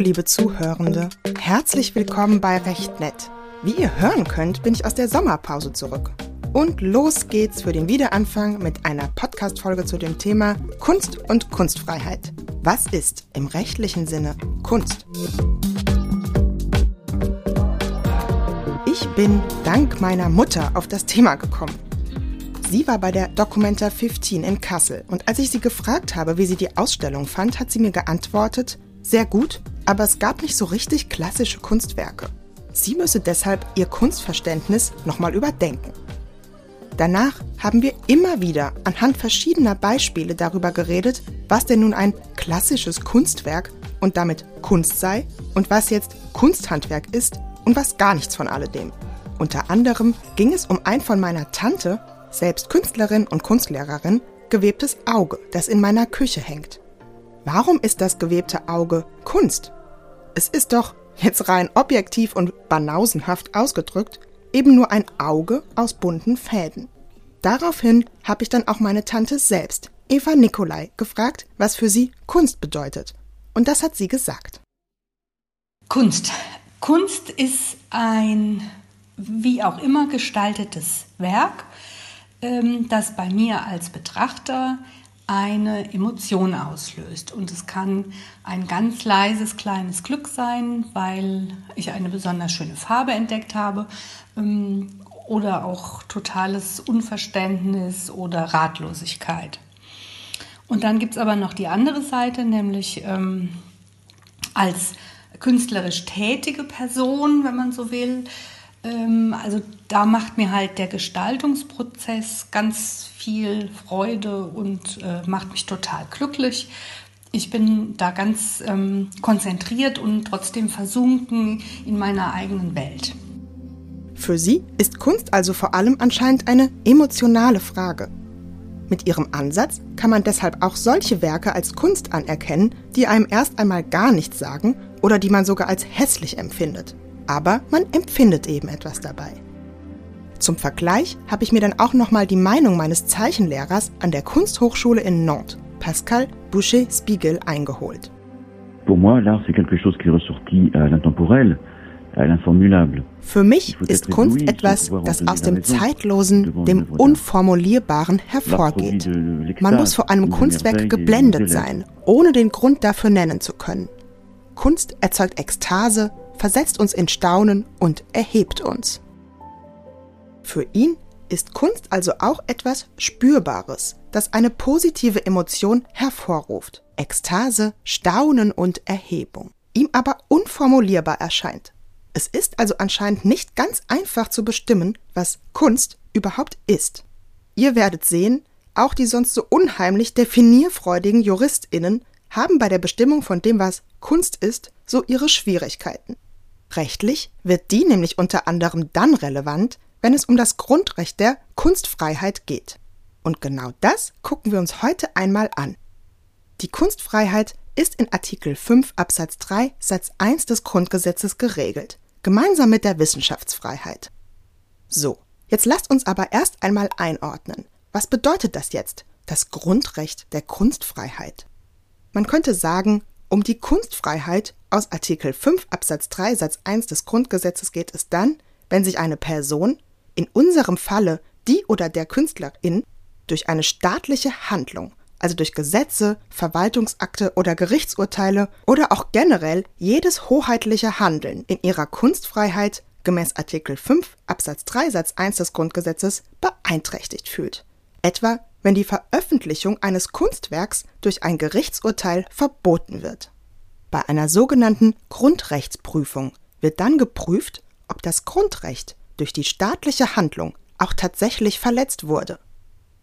liebe Zuhörende. Herzlich willkommen bei Recht Nett. Wie ihr hören könnt, bin ich aus der Sommerpause zurück. Und los geht's für den Wiederanfang mit einer Podcast-Folge zu dem Thema Kunst und Kunstfreiheit. Was ist im rechtlichen Sinne Kunst? Ich bin dank meiner Mutter auf das Thema gekommen. Sie war bei der Documenta 15 in Kassel und als ich sie gefragt habe, wie sie die Ausstellung fand, hat sie mir geantwortet, sehr gut, aber es gab nicht so richtig klassische Kunstwerke. Sie müsse deshalb ihr Kunstverständnis nochmal überdenken. Danach haben wir immer wieder anhand verschiedener Beispiele darüber geredet, was denn nun ein klassisches Kunstwerk und damit Kunst sei und was jetzt Kunsthandwerk ist und was gar nichts von alledem. Unter anderem ging es um ein von meiner Tante selbst Künstlerin und Kunstlehrerin, gewebtes Auge, das in meiner Küche hängt. Warum ist das gewebte Auge Kunst? Es ist doch, jetzt rein objektiv und banausenhaft ausgedrückt, eben nur ein Auge aus bunten Fäden. Daraufhin habe ich dann auch meine Tante selbst, Eva Nikolai, gefragt, was für sie Kunst bedeutet. Und das hat sie gesagt. Kunst. Kunst ist ein wie auch immer gestaltetes Werk, ähm, das bei mir als Betrachter eine Emotion auslöst. Und es kann ein ganz leises, kleines Glück sein, weil ich eine besonders schöne Farbe entdeckt habe. Ähm, oder auch totales Unverständnis oder Ratlosigkeit. Und dann gibt es aber noch die andere Seite, nämlich ähm, als künstlerisch tätige Person, wenn man so will, also da macht mir halt der Gestaltungsprozess ganz viel Freude und äh, macht mich total glücklich. Ich bin da ganz ähm, konzentriert und trotzdem versunken in meiner eigenen Welt. Für sie ist Kunst also vor allem anscheinend eine emotionale Frage. Mit ihrem Ansatz kann man deshalb auch solche Werke als Kunst anerkennen, die einem erst einmal gar nichts sagen oder die man sogar als hässlich empfindet aber man empfindet eben etwas dabei. Zum Vergleich habe ich mir dann auch nochmal die Meinung meines Zeichenlehrers an der Kunsthochschule in Nantes, Pascal Boucher-Spiegel, eingeholt. Pour moi, l'art c'est quelque chose qui est ressorti à l'intemporel, à l'informulable. Für mich ist Kunst etwas, das aus dem Zeitlosen, dem Unformulierbaren hervorgeht. Man muss vor einem Kunstwerk geblendet sein, ohne den Grund dafür nennen zu können. Kunst erzeugt Ekstase, versetzt uns in Staunen und erhebt uns. Für ihn ist Kunst also auch etwas Spürbares, das eine positive Emotion hervorruft. Ekstase, Staunen und Erhebung. Ihm aber unformulierbar erscheint. Es ist also anscheinend nicht ganz einfach zu bestimmen, was Kunst überhaupt ist. Ihr werdet sehen, auch die sonst so unheimlich definierfreudigen JuristInnen haben bei der Bestimmung von dem, was Kunst ist, so ihre Schwierigkeiten. Rechtlich wird die nämlich unter anderem dann relevant, wenn es um das Grundrecht der Kunstfreiheit geht. Und genau das gucken wir uns heute einmal an. Die Kunstfreiheit ist in Artikel 5 Absatz 3 Satz 1 des Grundgesetzes geregelt, gemeinsam mit der Wissenschaftsfreiheit. So, jetzt lasst uns aber erst einmal einordnen. Was bedeutet das jetzt, das Grundrecht der Kunstfreiheit? Man könnte sagen, um die Kunstfreiheit aus Artikel 5 Absatz 3 Satz 1 des Grundgesetzes geht es dann, wenn sich eine Person, in unserem Falle die oder der Künstlerin, durch eine staatliche Handlung, also durch Gesetze, Verwaltungsakte oder Gerichtsurteile oder auch generell jedes hoheitliche Handeln in ihrer Kunstfreiheit gemäß Artikel 5 Absatz 3 Satz 1 des Grundgesetzes beeinträchtigt fühlt. Etwa wenn die Veröffentlichung eines Kunstwerks durch ein Gerichtsurteil verboten wird. Bei einer sogenannten Grundrechtsprüfung wird dann geprüft, ob das Grundrecht durch die staatliche Handlung auch tatsächlich verletzt wurde.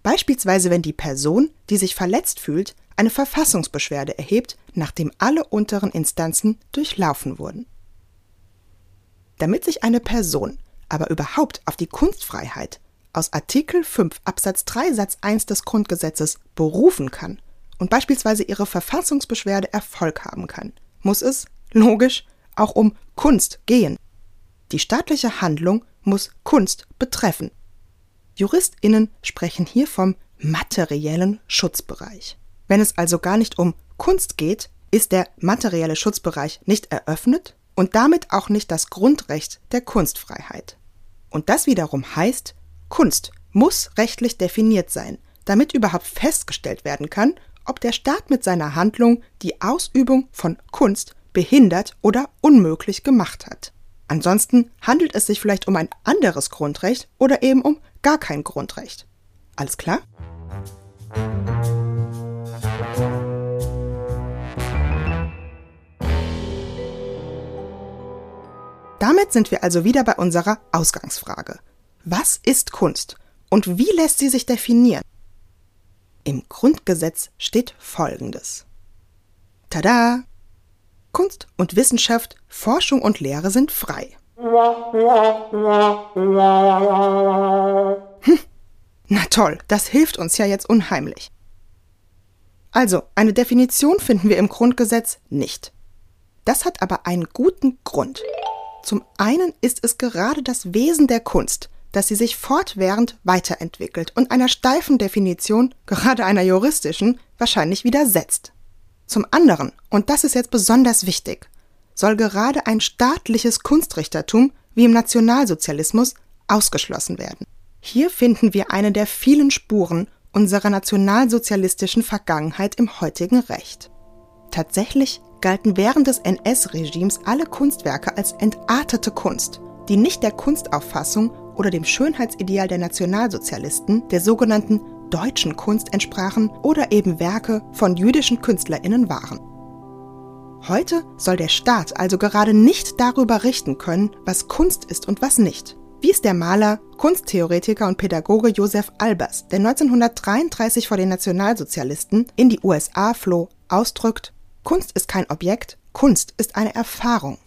Beispielsweise wenn die Person, die sich verletzt fühlt, eine Verfassungsbeschwerde erhebt, nachdem alle unteren Instanzen durchlaufen wurden. Damit sich eine Person aber überhaupt auf die Kunstfreiheit aus Artikel 5 Absatz 3 Satz 1 des Grundgesetzes berufen kann und beispielsweise ihre Verfassungsbeschwerde Erfolg haben kann, muss es, logisch, auch um Kunst gehen. Die staatliche Handlung muss Kunst betreffen. Juristinnen sprechen hier vom materiellen Schutzbereich. Wenn es also gar nicht um Kunst geht, ist der materielle Schutzbereich nicht eröffnet und damit auch nicht das Grundrecht der Kunstfreiheit. Und das wiederum heißt, Kunst muss rechtlich definiert sein, damit überhaupt festgestellt werden kann, ob der Staat mit seiner Handlung die Ausübung von Kunst behindert oder unmöglich gemacht hat. Ansonsten handelt es sich vielleicht um ein anderes Grundrecht oder eben um gar kein Grundrecht. Alles klar? Damit sind wir also wieder bei unserer Ausgangsfrage. Was ist Kunst und wie lässt sie sich definieren? Im Grundgesetz steht Folgendes. Tada! Kunst und Wissenschaft, Forschung und Lehre sind frei. Hm, na toll, das hilft uns ja jetzt unheimlich. Also, eine Definition finden wir im Grundgesetz nicht. Das hat aber einen guten Grund. Zum einen ist es gerade das Wesen der Kunst, dass sie sich fortwährend weiterentwickelt und einer steifen Definition, gerade einer juristischen, wahrscheinlich widersetzt. Zum anderen, und das ist jetzt besonders wichtig, soll gerade ein staatliches Kunstrichtertum wie im Nationalsozialismus ausgeschlossen werden. Hier finden wir eine der vielen Spuren unserer nationalsozialistischen Vergangenheit im heutigen Recht. Tatsächlich galten während des NS-Regimes alle Kunstwerke als entartete Kunst, die nicht der Kunstauffassung oder dem Schönheitsideal der Nationalsozialisten, der sogenannten deutschen Kunst entsprachen oder eben Werke von jüdischen Künstlerinnen waren. Heute soll der Staat also gerade nicht darüber richten können, was Kunst ist und was nicht. Wie es der Maler, Kunsttheoretiker und Pädagoge Josef Albers, der 1933 vor den Nationalsozialisten in die USA floh, ausdrückt, Kunst ist kein Objekt, Kunst ist eine Erfahrung.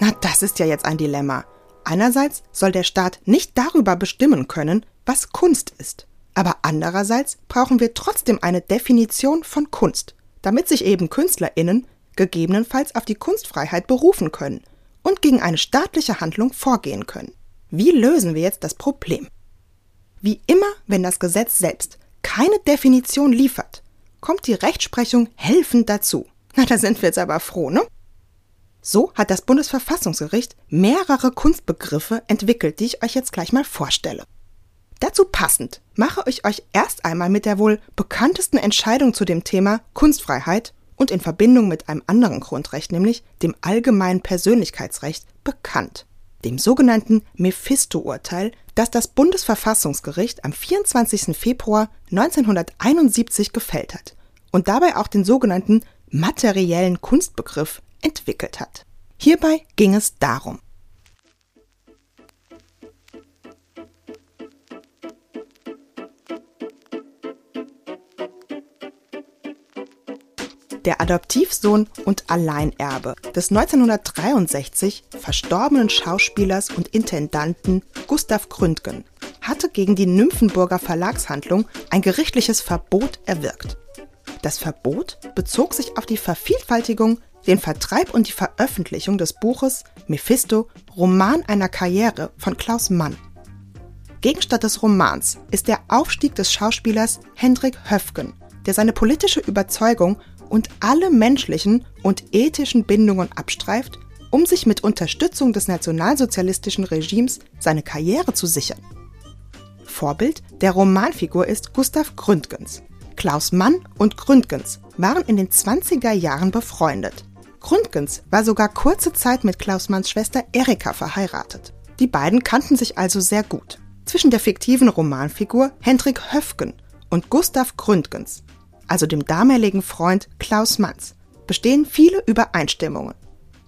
Na, das ist ja jetzt ein Dilemma. Einerseits soll der Staat nicht darüber bestimmen können, was Kunst ist. Aber andererseits brauchen wir trotzdem eine Definition von Kunst, damit sich eben Künstlerinnen gegebenenfalls auf die Kunstfreiheit berufen können und gegen eine staatliche Handlung vorgehen können. Wie lösen wir jetzt das Problem? Wie immer, wenn das Gesetz selbst keine Definition liefert, kommt die Rechtsprechung helfend dazu. Na, da sind wir jetzt aber froh, ne? So hat das Bundesverfassungsgericht mehrere Kunstbegriffe entwickelt, die ich euch jetzt gleich mal vorstelle. Dazu passend mache ich euch erst einmal mit der wohl bekanntesten Entscheidung zu dem Thema Kunstfreiheit und in Verbindung mit einem anderen Grundrecht, nämlich dem allgemeinen Persönlichkeitsrecht, bekannt, dem sogenannten Mephisto-Urteil, das das Bundesverfassungsgericht am 24. Februar 1971 gefällt hat und dabei auch den sogenannten materiellen Kunstbegriff entwickelt hat. Hierbei ging es darum, der Adoptivsohn und Alleinerbe des 1963 verstorbenen Schauspielers und Intendanten Gustav Gründgen hatte gegen die Nymphenburger Verlagshandlung ein gerichtliches Verbot erwirkt. Das Verbot bezog sich auf die Vervielfältigung den Vertreib und die Veröffentlichung des Buches Mephisto Roman einer Karriere von Klaus Mann. Gegenstand des Romans ist der Aufstieg des Schauspielers Hendrik Höfgen, der seine politische Überzeugung und alle menschlichen und ethischen Bindungen abstreift, um sich mit Unterstützung des nationalsozialistischen Regimes seine Karriere zu sichern. Vorbild der Romanfigur ist Gustav Gründgens. Klaus Mann und Gründgens waren in den 20er Jahren befreundet. Gründgens war sogar kurze Zeit mit Klaus Manns Schwester Erika verheiratet. Die beiden kannten sich also sehr gut. Zwischen der fiktiven Romanfigur Hendrik Höfgen und Gustav Gründgens, also dem damaligen Freund Klaus Manns, bestehen viele Übereinstimmungen.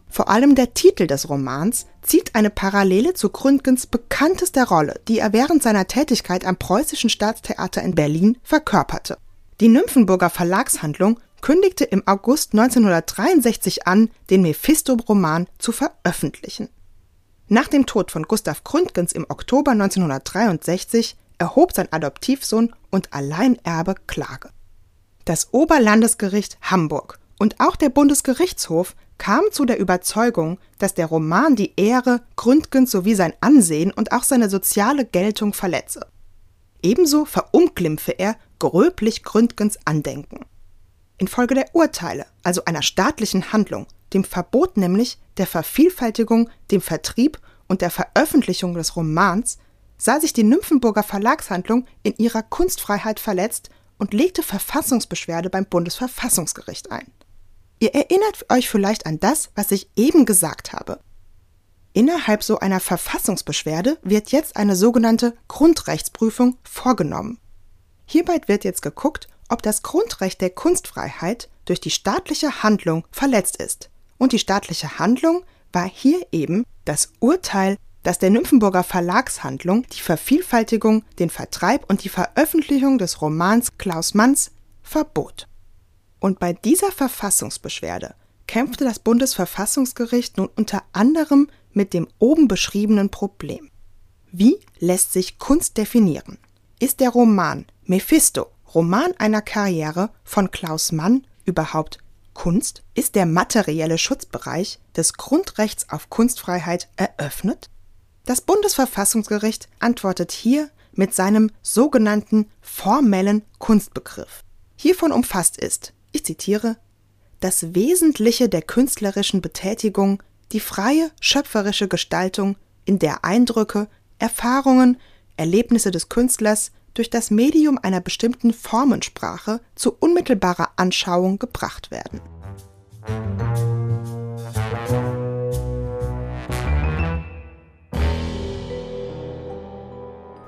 Vor allem der Titel des Romans zieht eine Parallele zu Gründgens bekanntester Rolle, die er während seiner Tätigkeit am Preußischen Staatstheater in Berlin verkörperte. Die Nymphenburger Verlagshandlung kündigte im August 1963 an, den Mephisto-Roman zu veröffentlichen. Nach dem Tod von Gustav Gründgens im Oktober 1963 erhob sein Adoptivsohn und Alleinerbe Klage. Das Oberlandesgericht Hamburg Und auch der Bundesgerichtshof kam zu der Überzeugung, dass der Roman die Ehre Gründgens sowie sein Ansehen und auch seine soziale Geltung verletze. Ebenso verunglimpfe er gröblich Gründgens Andenken. Infolge der Urteile, also einer staatlichen Handlung, dem Verbot nämlich der Vervielfältigung, dem Vertrieb und der Veröffentlichung des Romans, sah sich die Nymphenburger Verlagshandlung in ihrer Kunstfreiheit verletzt und legte Verfassungsbeschwerde beim Bundesverfassungsgericht ein. Ihr erinnert euch vielleicht an das, was ich eben gesagt habe. Innerhalb so einer Verfassungsbeschwerde wird jetzt eine sogenannte Grundrechtsprüfung vorgenommen. Hierbei wird jetzt geguckt, ob das Grundrecht der Kunstfreiheit durch die staatliche Handlung verletzt ist. Und die staatliche Handlung war hier eben das Urteil, dass der Nymphenburger Verlagshandlung die Vervielfältigung, den Vertreib und die Veröffentlichung des Romans Klaus Manns verbot. Und bei dieser Verfassungsbeschwerde kämpfte das Bundesverfassungsgericht nun unter anderem mit dem oben beschriebenen Problem. Wie lässt sich Kunst definieren? Ist der Roman Mephisto, Roman einer Karriere von Klaus Mann überhaupt Kunst? Ist der materielle Schutzbereich des Grundrechts auf Kunstfreiheit eröffnet? Das Bundesverfassungsgericht antwortet hier mit seinem sogenannten formellen Kunstbegriff. Hiervon umfasst ist, ich zitiere, das Wesentliche der künstlerischen Betätigung, die freie schöpferische Gestaltung, in der Eindrücke, Erfahrungen, Erlebnisse des Künstlers durch das Medium einer bestimmten Formensprache zu unmittelbarer Anschauung gebracht werden.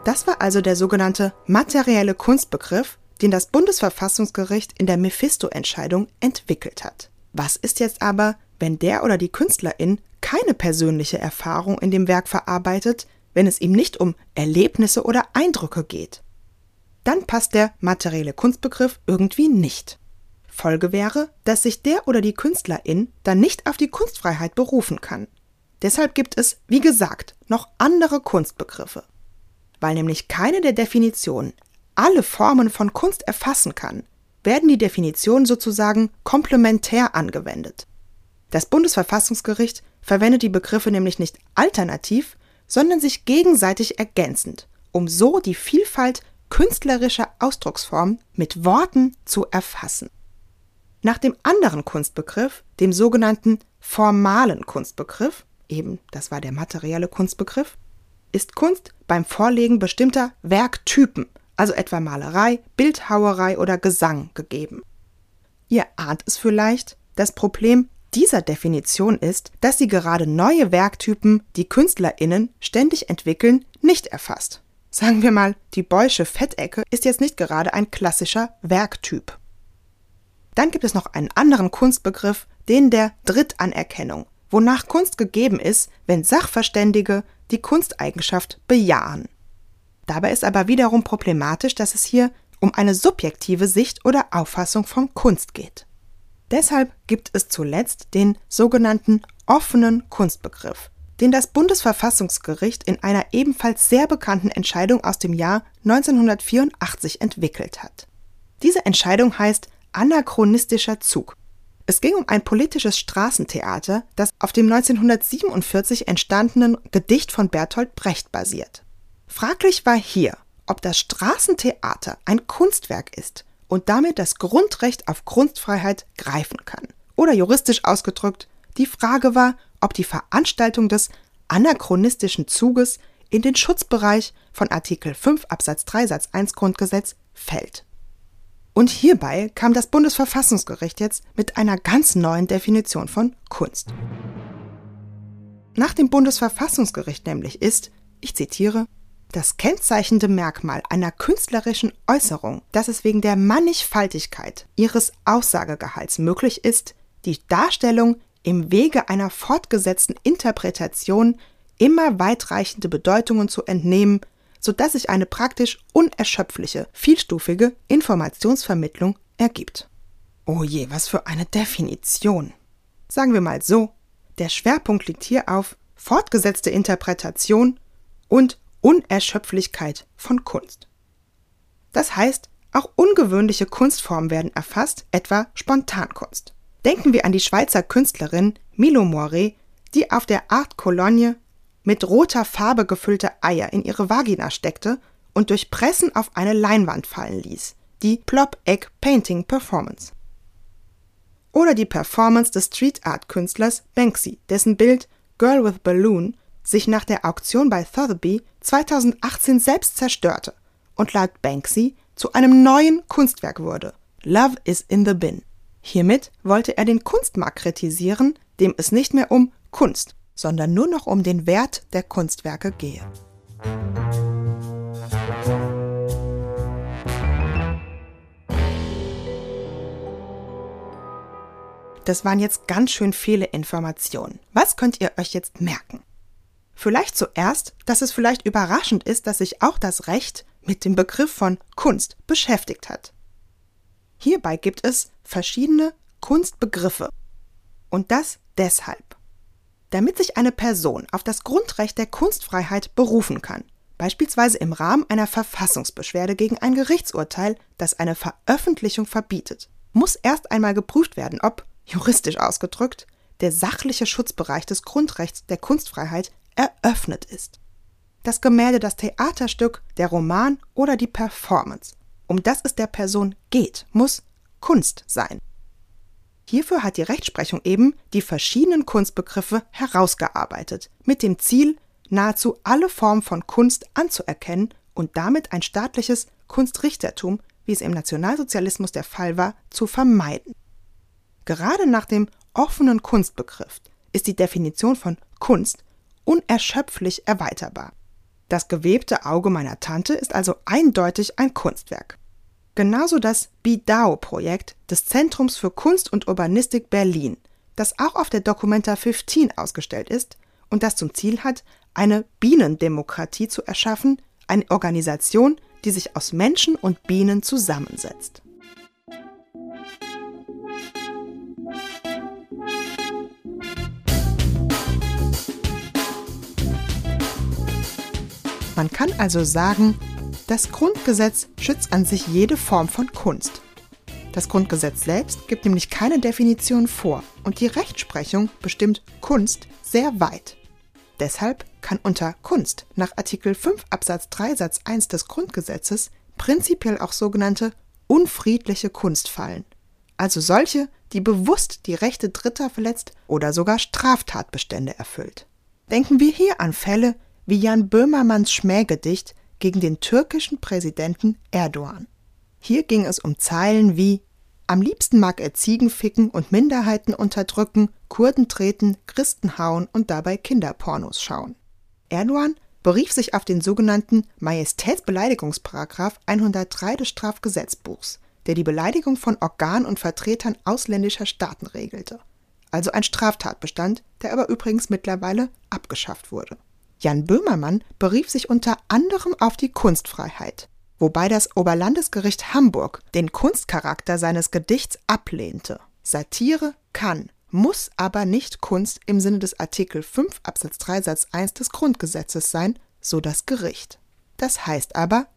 Das war also der sogenannte materielle Kunstbegriff, den das Bundesverfassungsgericht in der Mephisto-Entscheidung entwickelt hat. Was ist jetzt aber, wenn der oder die Künstlerin keine persönliche Erfahrung in dem Werk verarbeitet, wenn es ihm nicht um Erlebnisse oder Eindrücke geht? Dann passt der materielle Kunstbegriff irgendwie nicht. Folge wäre, dass sich der oder die Künstlerin dann nicht auf die Kunstfreiheit berufen kann. Deshalb gibt es, wie gesagt, noch andere Kunstbegriffe weil nämlich keine der Definitionen alle Formen von Kunst erfassen kann, werden die Definitionen sozusagen komplementär angewendet. Das Bundesverfassungsgericht verwendet die Begriffe nämlich nicht alternativ, sondern sich gegenseitig ergänzend, um so die Vielfalt künstlerischer Ausdrucksformen mit Worten zu erfassen. Nach dem anderen Kunstbegriff, dem sogenannten formalen Kunstbegriff, eben das war der materielle Kunstbegriff, ist Kunst beim Vorlegen bestimmter Werktypen, also etwa Malerei, Bildhauerei oder Gesang, gegeben. Ihr ahnt es vielleicht, das Problem dieser Definition ist, dass sie gerade neue Werktypen, die KünstlerInnen ständig entwickeln, nicht erfasst. Sagen wir mal, die Beusche Fettecke ist jetzt nicht gerade ein klassischer Werktyp. Dann gibt es noch einen anderen Kunstbegriff, den der Drittanerkennung, wonach Kunst gegeben ist, wenn Sachverständige die Kunsteigenschaft bejahen. Dabei ist aber wiederum problematisch, dass es hier um eine subjektive Sicht oder Auffassung von Kunst geht. Deshalb gibt es zuletzt den sogenannten offenen Kunstbegriff, den das Bundesverfassungsgericht in einer ebenfalls sehr bekannten Entscheidung aus dem Jahr 1984 entwickelt hat. Diese Entscheidung heißt anachronistischer Zug es ging um ein politisches Straßentheater, das auf dem 1947 entstandenen Gedicht von Bertolt Brecht basiert. Fraglich war hier, ob das Straßentheater ein Kunstwerk ist und damit das Grundrecht auf Kunstfreiheit greifen kann. Oder juristisch ausgedrückt, die Frage war, ob die Veranstaltung des anachronistischen Zuges in den Schutzbereich von Artikel 5 Absatz 3 Satz 1 Grundgesetz fällt. Und hierbei kam das Bundesverfassungsgericht jetzt mit einer ganz neuen Definition von Kunst. Nach dem Bundesverfassungsgericht nämlich ist, ich zitiere, das kennzeichnende Merkmal einer künstlerischen Äußerung, dass es wegen der Mannigfaltigkeit ihres Aussagegehalts möglich ist, die Darstellung im Wege einer fortgesetzten Interpretation immer weitreichende Bedeutungen zu entnehmen sodass sich eine praktisch unerschöpfliche, vielstufige Informationsvermittlung ergibt. Oh je, was für eine Definition. Sagen wir mal so, der Schwerpunkt liegt hier auf fortgesetzte Interpretation und Unerschöpflichkeit von Kunst. Das heißt, auch ungewöhnliche Kunstformen werden erfasst, etwa Spontankunst. Denken wir an die Schweizer Künstlerin Milo Moiré, die auf der Art Cologne mit roter Farbe gefüllte Eier in ihre Vagina steckte und durch Pressen auf eine Leinwand fallen ließ, die Plop Egg Painting Performance. Oder die Performance des Street Art Künstlers Banksy, dessen Bild Girl with Balloon sich nach der Auktion bei Sotheby 2018 selbst zerstörte und laut Banksy zu einem neuen Kunstwerk wurde. Love is in the bin. Hiermit wollte er den Kunstmarkt kritisieren, dem es nicht mehr um Kunst, sondern nur noch um den Wert der Kunstwerke gehe. Das waren jetzt ganz schön viele Informationen. Was könnt ihr euch jetzt merken? Vielleicht zuerst, dass es vielleicht überraschend ist, dass sich auch das Recht mit dem Begriff von Kunst beschäftigt hat. Hierbei gibt es verschiedene Kunstbegriffe. Und das deshalb. Damit sich eine Person auf das Grundrecht der Kunstfreiheit berufen kann, beispielsweise im Rahmen einer Verfassungsbeschwerde gegen ein Gerichtsurteil, das eine Veröffentlichung verbietet, muss erst einmal geprüft werden, ob, juristisch ausgedrückt, der sachliche Schutzbereich des Grundrechts der Kunstfreiheit eröffnet ist. Das Gemälde, das Theaterstück, der Roman oder die Performance, um das es der Person geht, muss Kunst sein. Hierfür hat die Rechtsprechung eben die verschiedenen Kunstbegriffe herausgearbeitet, mit dem Ziel, nahezu alle Formen von Kunst anzuerkennen und damit ein staatliches Kunstrichtertum, wie es im Nationalsozialismus der Fall war, zu vermeiden. Gerade nach dem offenen Kunstbegriff ist die Definition von Kunst unerschöpflich erweiterbar. Das gewebte Auge meiner Tante ist also eindeutig ein Kunstwerk. Genauso das BIDAO-Projekt des Zentrums für Kunst und Urbanistik Berlin, das auch auf der Documenta 15 ausgestellt ist und das zum Ziel hat, eine Bienendemokratie zu erschaffen, eine Organisation, die sich aus Menschen und Bienen zusammensetzt. Man kann also sagen, das Grundgesetz schützt an sich jede Form von Kunst. Das Grundgesetz selbst gibt nämlich keine Definition vor und die Rechtsprechung bestimmt Kunst sehr weit. Deshalb kann unter Kunst nach Artikel 5 Absatz 3 Satz 1 des Grundgesetzes prinzipiell auch sogenannte unfriedliche Kunst fallen, also solche, die bewusst die Rechte Dritter verletzt oder sogar Straftatbestände erfüllt. Denken wir hier an Fälle wie Jan Böhmermanns Schmähgedicht gegen den türkischen Präsidenten Erdogan. Hier ging es um Zeilen wie Am liebsten mag er Ziegen ficken und Minderheiten unterdrücken, Kurden treten, Christen hauen und dabei Kinderpornos schauen. Erdogan berief sich auf den sogenannten Majestätsbeleidigungsparagraf 103 des Strafgesetzbuchs, der die Beleidigung von Organen und Vertretern ausländischer Staaten regelte. Also ein Straftatbestand, der aber übrigens mittlerweile abgeschafft wurde. Jan Böhmermann berief sich unter anderem auf die Kunstfreiheit, wobei das Oberlandesgericht Hamburg den Kunstcharakter seines Gedichts ablehnte. Satire kann, muss aber nicht Kunst im Sinne des Artikel 5 Absatz 3 Satz 1 des Grundgesetzes sein, so das Gericht. Das heißt aber,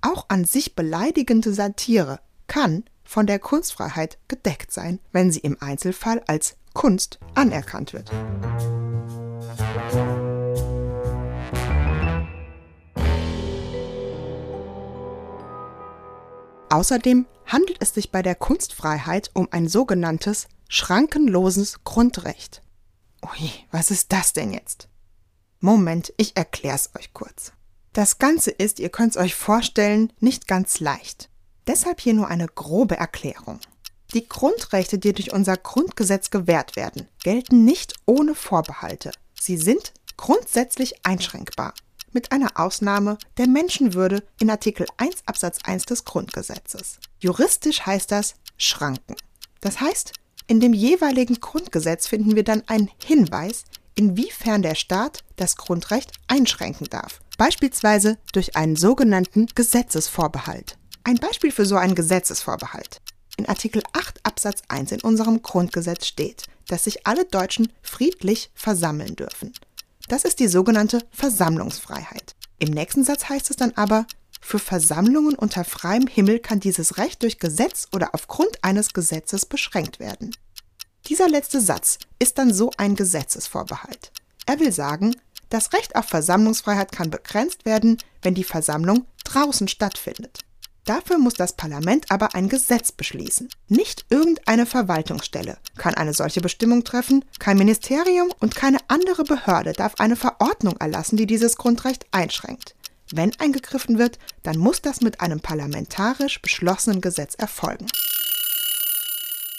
auch an sich beleidigende Satire kann von der Kunstfreiheit gedeckt sein, wenn sie im Einzelfall als Kunst anerkannt wird. Außerdem handelt es sich bei der Kunstfreiheit um ein sogenanntes schrankenloses Grundrecht. Ui, was ist das denn jetzt? Moment, ich erklär's euch kurz. Das Ganze ist, ihr könnt's euch vorstellen, nicht ganz leicht. Deshalb hier nur eine grobe Erklärung. Die Grundrechte, die durch unser Grundgesetz gewährt werden, gelten nicht ohne Vorbehalte. Sie sind grundsätzlich einschränkbar mit einer Ausnahme der Menschenwürde in Artikel 1 Absatz 1 des Grundgesetzes. Juristisch heißt das Schranken. Das heißt, in dem jeweiligen Grundgesetz finden wir dann einen Hinweis, inwiefern der Staat das Grundrecht einschränken darf, beispielsweise durch einen sogenannten Gesetzesvorbehalt. Ein Beispiel für so einen Gesetzesvorbehalt. In Artikel 8 Absatz 1 in unserem Grundgesetz steht, dass sich alle Deutschen friedlich versammeln dürfen. Das ist die sogenannte Versammlungsfreiheit. Im nächsten Satz heißt es dann aber, für Versammlungen unter freiem Himmel kann dieses Recht durch Gesetz oder aufgrund eines Gesetzes beschränkt werden. Dieser letzte Satz ist dann so ein Gesetzesvorbehalt. Er will sagen, das Recht auf Versammlungsfreiheit kann begrenzt werden, wenn die Versammlung draußen stattfindet. Dafür muss das Parlament aber ein Gesetz beschließen. Nicht irgendeine Verwaltungsstelle kann eine solche Bestimmung treffen, kein Ministerium und keine andere Behörde darf eine Verordnung erlassen, die dieses Grundrecht einschränkt. Wenn eingegriffen wird, dann muss das mit einem parlamentarisch beschlossenen Gesetz erfolgen.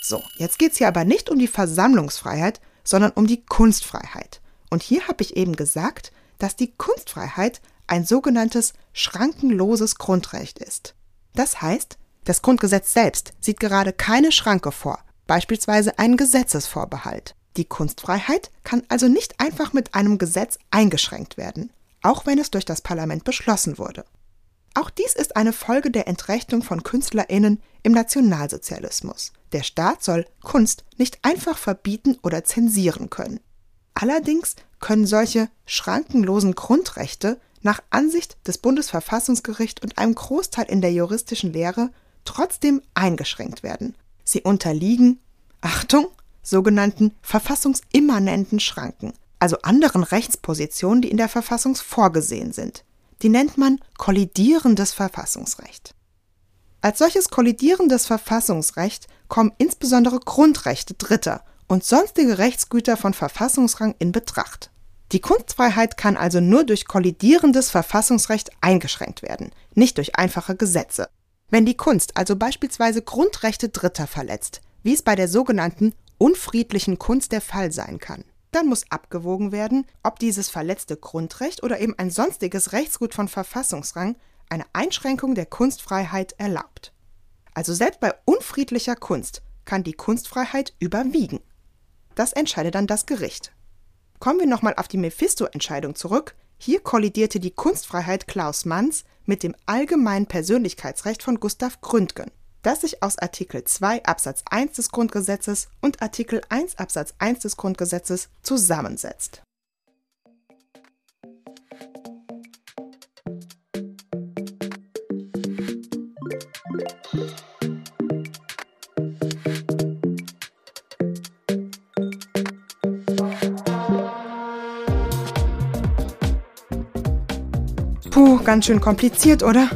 So, jetzt geht es hier aber nicht um die Versammlungsfreiheit, sondern um die Kunstfreiheit. Und hier habe ich eben gesagt, dass die Kunstfreiheit ein sogenanntes schrankenloses Grundrecht ist. Das heißt, das Grundgesetz selbst sieht gerade keine Schranke vor, beispielsweise einen Gesetzesvorbehalt. Die Kunstfreiheit kann also nicht einfach mit einem Gesetz eingeschränkt werden, auch wenn es durch das Parlament beschlossen wurde. Auch dies ist eine Folge der Entrechtung von Künstlerinnen im Nationalsozialismus. Der Staat soll Kunst nicht einfach verbieten oder zensieren können. Allerdings können solche schrankenlosen Grundrechte nach Ansicht des Bundesverfassungsgerichts und einem Großteil in der juristischen Lehre trotzdem eingeschränkt werden. Sie unterliegen, Achtung, sogenannten verfassungsimmanenten Schranken, also anderen Rechtspositionen, die in der Verfassung vorgesehen sind. Die nennt man kollidierendes Verfassungsrecht. Als solches kollidierendes Verfassungsrecht kommen insbesondere Grundrechte Dritter und sonstige Rechtsgüter von Verfassungsrang in Betracht. Die Kunstfreiheit kann also nur durch kollidierendes Verfassungsrecht eingeschränkt werden, nicht durch einfache Gesetze. Wenn die Kunst also beispielsweise Grundrechte Dritter verletzt, wie es bei der sogenannten unfriedlichen Kunst der Fall sein kann, dann muss abgewogen werden, ob dieses verletzte Grundrecht oder eben ein sonstiges Rechtsgut von Verfassungsrang eine Einschränkung der Kunstfreiheit erlaubt. Also selbst bei unfriedlicher Kunst kann die Kunstfreiheit überwiegen. Das entscheidet dann das Gericht. Kommen wir nochmal auf die Mephisto-Entscheidung zurück. Hier kollidierte die Kunstfreiheit Klaus Manns mit dem allgemeinen Persönlichkeitsrecht von Gustav Gründgen, das sich aus Artikel 2 Absatz 1 des Grundgesetzes und Artikel 1 Absatz 1 des Grundgesetzes zusammensetzt. Ganz schön kompliziert, oder?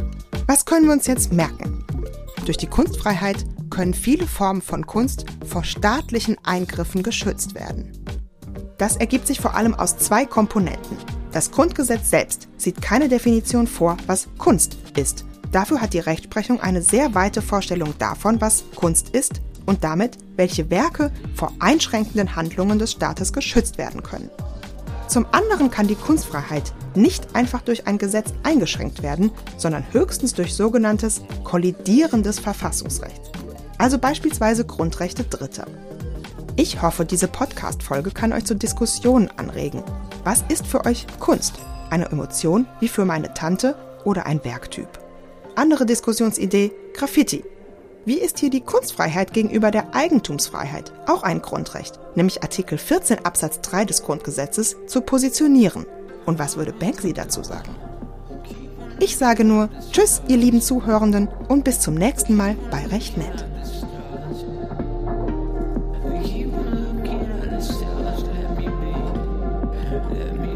Was können wir uns jetzt merken? Durch die Kunstfreiheit können viele Formen von Kunst vor staatlichen Eingriffen geschützt werden. Das ergibt sich vor allem aus zwei Komponenten. Das Grundgesetz selbst sieht keine Definition vor, was Kunst ist. Dafür hat die Rechtsprechung eine sehr weite Vorstellung davon, was Kunst ist und damit, welche Werke vor einschränkenden Handlungen des Staates geschützt werden können. Zum anderen kann die Kunstfreiheit nicht einfach durch ein Gesetz eingeschränkt werden, sondern höchstens durch sogenanntes kollidierendes Verfassungsrecht, also beispielsweise Grundrechte Dritter. Ich hoffe, diese Podcast-Folge kann euch zur Diskussion anregen. Was ist für euch Kunst? Eine Emotion wie für meine Tante oder ein Werktyp? Andere Diskussionsidee: Graffiti. Wie ist hier die Kunstfreiheit gegenüber der Eigentumsfreiheit, auch ein Grundrecht, nämlich Artikel 14 Absatz 3 des Grundgesetzes, zu positionieren? Und was würde Banksy dazu sagen? Ich sage nur Tschüss, ihr lieben Zuhörenden, und bis zum nächsten Mal bei Recht nett. Let me